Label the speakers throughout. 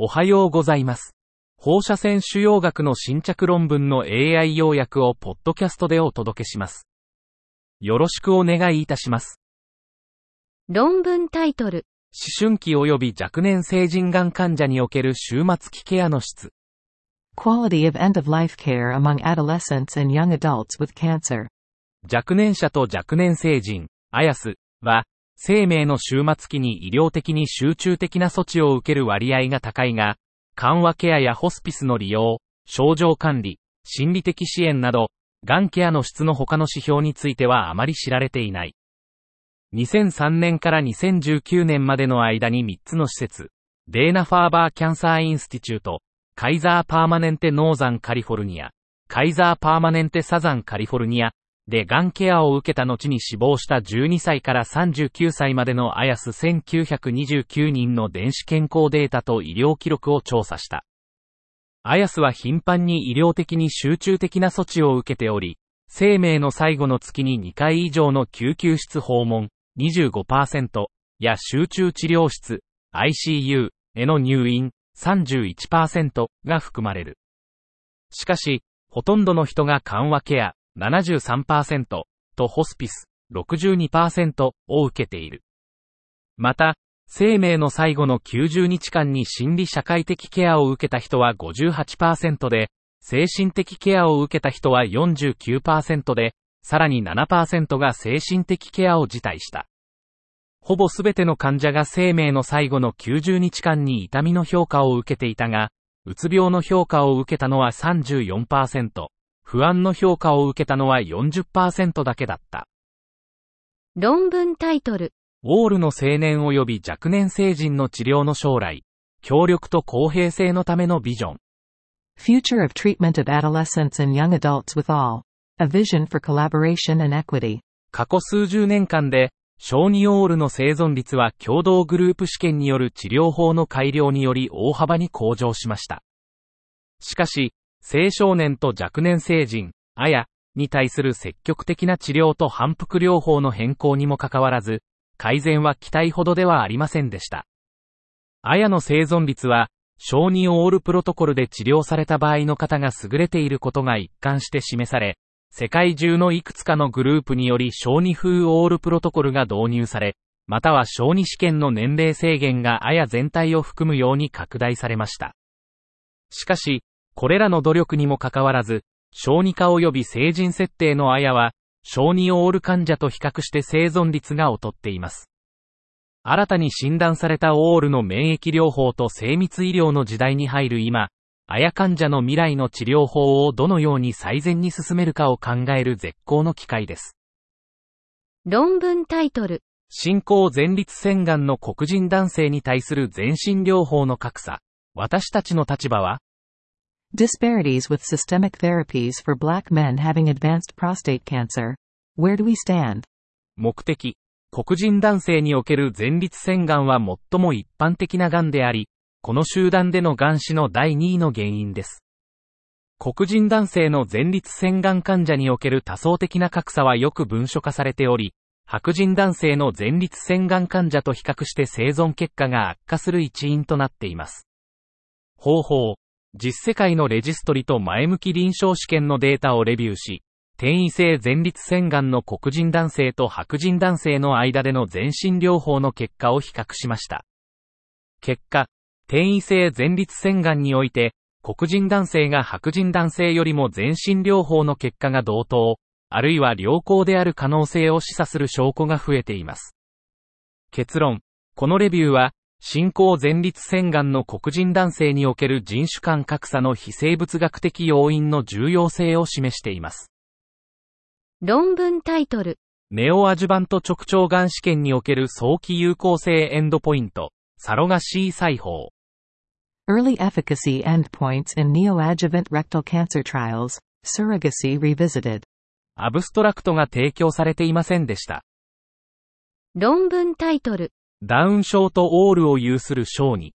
Speaker 1: おはようございます。放射線腫瘍学の新着論文の AI 要約をポッドキャストでお届けします。よろしくお願いいたします。
Speaker 2: 論文タイトル、
Speaker 1: 思春期及び若年成人がん患者における終末期ケアの質。
Speaker 3: Quality of end-of-life care among adolescents and young adults with cancer.
Speaker 1: 若年者と若年成人、アヤスは、生命の終末期に医療的に集中的な措置を受ける割合が高いが、緩和ケアやホスピスの利用、症状管理、心理的支援など、がんケアの質の他の指標についてはあまり知られていない。2003年から2019年までの間に3つの施設、デーナ・ファーバー・キャンサー・インスティチュート、カイザー・パーマネンテ・ノーザン・カリフォルニア、カイザー・パーマネンテ・サザン・カリフォルニア、で、がんケアを受けた後に死亡した12歳から39歳までのアヤス1929人の電子健康データと医療記録を調査した。アヤスは頻繁に医療的に集中的な措置を受けており、生命の最後の月に2回以上の救急室訪問25%や集中治療室 ICU への入院31%が含まれる。しかし、ほとんどの人が緩和ケア73%とホスピス62%を受けている。また、生命の最後の90日間に心理社会的ケアを受けた人は58%で、精神的ケアを受けた人は49%で、さらに7%が精神的ケアを辞退した。ほぼすべての患者が生命の最後の90日間に痛みの評価を受けていたが、うつ病の評価を受けたのは34%、不安の評価を受けたのは40%だけだった。
Speaker 2: 論文タイトル、
Speaker 1: オールの青年及び若年成人の治療の将来、協力と公平性のためのビジョン。
Speaker 3: Future of treatment of adolescents and young adults with all. A vision for collaboration and equity.
Speaker 1: 過去数十年間で、小児オールの生存率は共同グループ試験による治療法の改良により大幅に向上しました。しかし、青少年と若年成人、あや、に対する積極的な治療と反復療法の変更にもかかわらず、改善は期待ほどではありませんでした。あやの生存率は、小児オールプロトコルで治療された場合の方が優れていることが一貫して示され、世界中のいくつかのグループにより小児風オールプロトコルが導入され、または小児試験の年齢制限があや全体を含むように拡大されました。しかし、これらの努力にもかかわらず、小児科及び成人設定のあやは、小児オール患者と比較して生存率が劣っています。新たに診断されたオールの免疫療法と精密医療の時代に入る今、あや患者の未来の治療法をどのように最善に進めるかを考える絶好の機会です。
Speaker 2: 論文タイトル、
Speaker 1: 進行前立腺がんの黒人男性に対する全身療法の格差。私たちの立場は
Speaker 3: Disparities with systemic therapies for black men having advanced prostate cancer. Where do we stand?
Speaker 1: 目的。黒人男性における前立腺がんは最も一般的ながんであり、この集団でのがん死の第2位の原因です。黒人男性の前立腺がん患者における多層的な格差はよく文書化されており、白人男性の前立腺がん患者と比較して生存結果が悪化する一因となっています。方法。実世界のレジストリと前向き臨床試験のデータをレビューし、転移性前立腺がんの黒人男性と白人男性の間での全身療法の結果を比較しました。結果、転移性前立腺がんにおいて、黒人男性が白人男性よりも全身療法の結果が同等、あるいは良好である可能性を示唆する証拠が増えています。結論。このレビューは、進行前立腺がんの黒人男性における人種間格差の非生物学的要因の重要性を示しています。
Speaker 2: 論文タイトル、
Speaker 1: ネオアジュバント直腸がん試験における早期有効性エンドポイント、サロガシー裁縫。
Speaker 3: Early efficacy endpoints in neoadjuvant rectal cancer trials. Surrogacy revisited.
Speaker 1: アブストラクトが提供されていませんでした。
Speaker 2: 論文タイトル、
Speaker 1: ダウン症とオールを有する小児、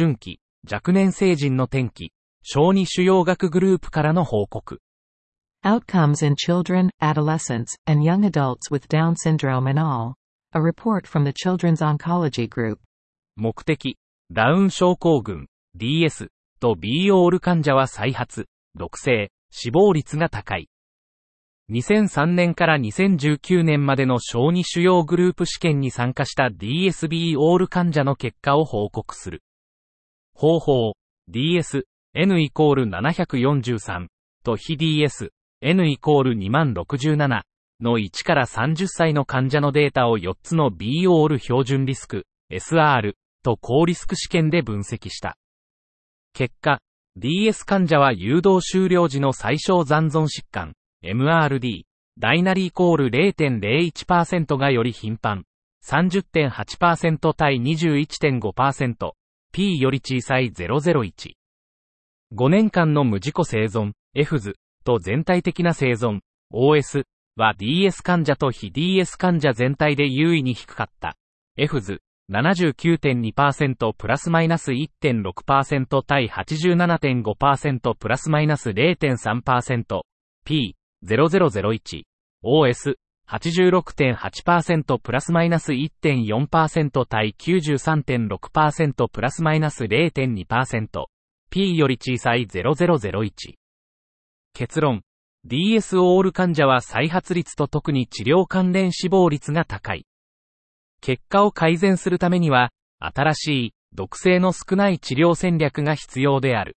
Speaker 1: 思春期、若年成人の転機、小児腫瘍学グループからの報告。
Speaker 3: Outcomes in children, adolescents, and young adults with Down syndrome and all. A report from the Children's Oncology Group.
Speaker 1: 目的、ダウン症候群、DS と B オール患者は再発、毒性、死亡率が高い。2003年から2019年までの小児主要グループ試験に参加した DSB オール患者の結果を報告する。方法、DS、N イコール743と非 DS、N イコール20067の1から30歳の患者のデータを4つの B オール標準リスク、SR と高リスク試験で分析した。結果、DS 患者は誘導終了時の最小残存疾患、MRD、ダイナリーコール0.01%がより頻繁。30.8%対21.5%。P より小さい001。5年間の無事故生存、F 図、と全体的な生存、OS、は DS 患者と非 DS 患者全体で優位に低かった。F 図、79.2%プラスマイナス1.6%対87.5%プラスマイナス0.3%。P、0001OS 86.8%プラスマイナス1.4%対93.6%プラスマイナス 0.2%P より小さい0001結論。DS オール患者は再発率と特に治療関連死亡率が高い。結果を改善するためには新しい毒性の少ない治療戦略が必要である。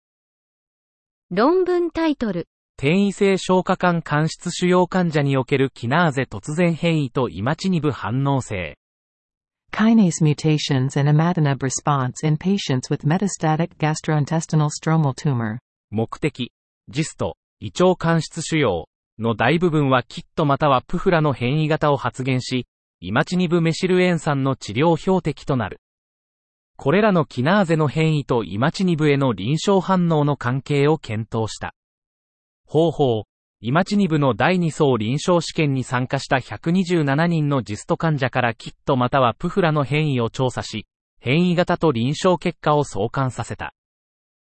Speaker 2: 論文タイトル。
Speaker 1: 転移性消化管間質腫瘍患者におけるキナーゼ突然変異とイマチニブ反応性。
Speaker 3: Kinase mutations and imatinib response in patients with metastatic gastrointestinal stromal tumor.
Speaker 1: 目的、ジスト、胃腸間質腫瘍の大部分はキットまたはプフラの変異型を発現し、イマチニブメシル塩酸の治療標的となる。これらのキナーゼの変異とイマチニブへの臨床反応の関係を検討した。方法、イマチニブの第2層臨床試験に参加した127人のジスト患者からキットまたはプフラの変異を調査し、変異型と臨床結果を相関させた。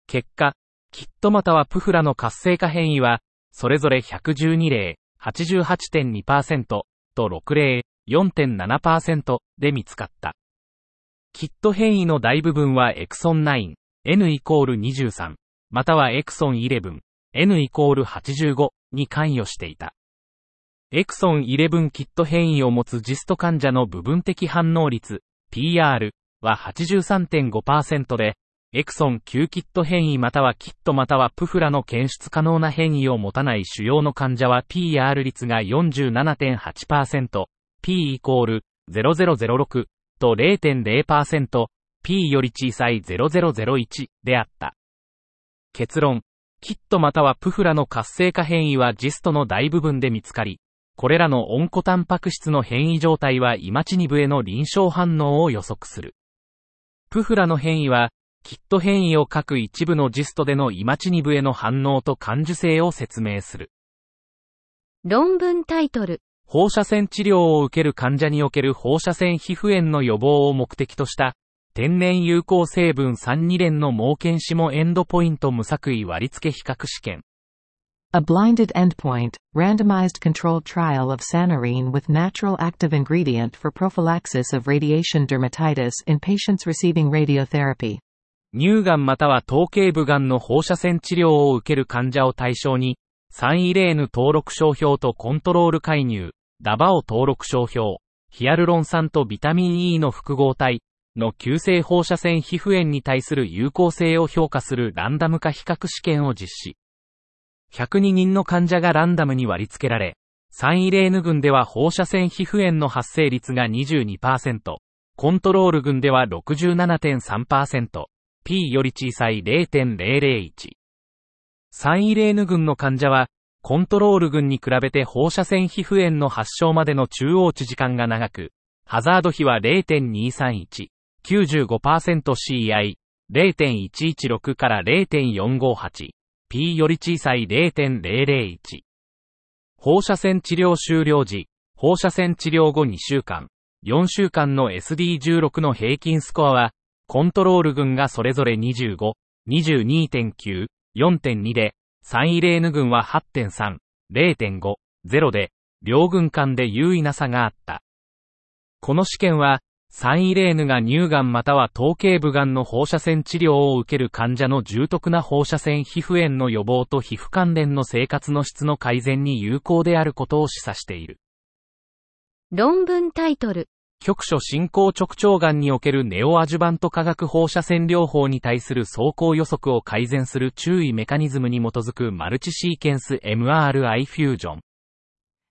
Speaker 1: 結果、キットまたはプフラの活性化変異は、それぞれ112例、88.2%と6例、4.7%で見つかった。キット変異の大部分はエクソン9、N イコール23、またはエクソン11、N イコール85に関与していた。エクソン11キット変異を持つジスト患者の部分的反応率、PR は83.5%で、エクソン9キット変異またはキットまたはプフラの検出可能な変異を持たない主要の患者は PR 率が47.8%、P イコール0006と0.0%、P より小さい0001であった。結論、キットまたはプフラの活性化変異はジストの大部分で見つかり、これらのオンコタンパク質の変異状態はイマチニブへの臨床反応を予測する。プフラの変異は、キット変異を書く一部のジストでのイマチニブへの反応と感受性を説明する。
Speaker 2: 論文タイトル。
Speaker 1: 放射線治療を受ける患者における放射線皮膚炎の予防を目的とした天然有効成分3 2連の盲検視もエンドポイント無作為割付比較試験。
Speaker 3: A blinded endpoint, randomized controlled trial of Sanarine with natural active ingredient for prophylaxis of radiation dermatitis in patients receiving radiotherapy.
Speaker 1: 乳がんまたは頭頸部がんの放射線治療を受ける患者を対象に、サンイレーヌ登録商標とコントロール介入、ダバオ登録商標、ヒアルロン酸とビタミン E の複合体の急性放射線皮膚炎に対する有効性を評価するランダム化比較試験を実施。102人の患者がランダムに割り付けられ、サンイレーヌ群では放射線皮膚炎の発生率が22%、コントロール群では67.3%、P より小さい0.001。サンイレーヌ群の患者は、コントロール群に比べて放射線皮膚炎の発症までの中央値時間が長く、ハザード比は0.231、95%CI、0.116から0.458、P より小さい0.001。放射線治療終了時、放射線治療後2週間、4週間の SD16 の平均スコアは、コントロール群がそれぞれ25、22.9、4.2で、サイレーヌ軍は8.3、0.5、0で、両軍間で優位な差があった。この試験は、サンイレーヌが乳がんまたは頭頸部がんの放射線治療を受ける患者の重篤な放射線皮膚炎の予防と皮膚関連の生活の質の改善に有効であることを示唆している。
Speaker 2: 論文タイトル。
Speaker 1: 局所進行直腸がんにおけるネオアジュバント化学放射線療法に対する走行予測を改善する注意メカニズムに基づくマルチシーケンス MRI フュージョン。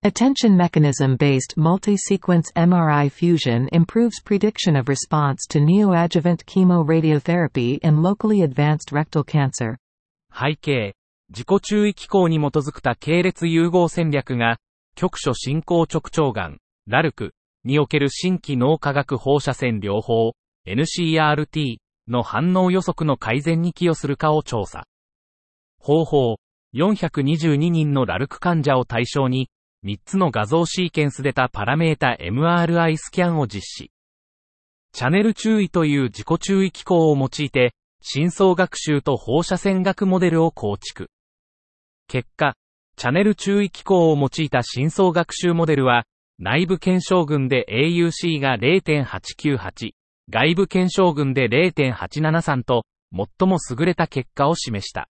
Speaker 3: Attention mechanism-based multi-sequence MRI fusion improves prediction of response to neoadjuvant chemoradiotherapy in locally advanced rectal cancer.
Speaker 1: 背景、自己注意機構に基づく多系列融合戦略が、局所進行直腸がん、ラルクにおける新規脳化学放射線療法、NCRT の反応予測の改善に寄与するかを調査。方法、422人のラルク患者を対象に、3つの画像シーケンス出たパラメータ MRI スキャンを実施。チャネル注意という自己注意機構を用いて、深層学習と放射線学モデルを構築。結果、チャネル注意機構を用いた深層学習モデルは、内部検証群で AUC が0.898、外部検証群で0.873と、最も優れた結果を示した。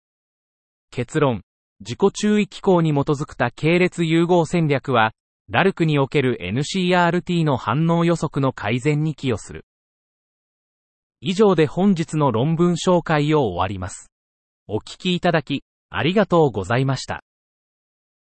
Speaker 1: 結論。自己注意機構に基づくた系列融合戦略は、ラルクにおける NCRT の反応予測の改善に寄与する。以上で本日の論文紹介を終わります。お聞きいただき、ありがとうございました。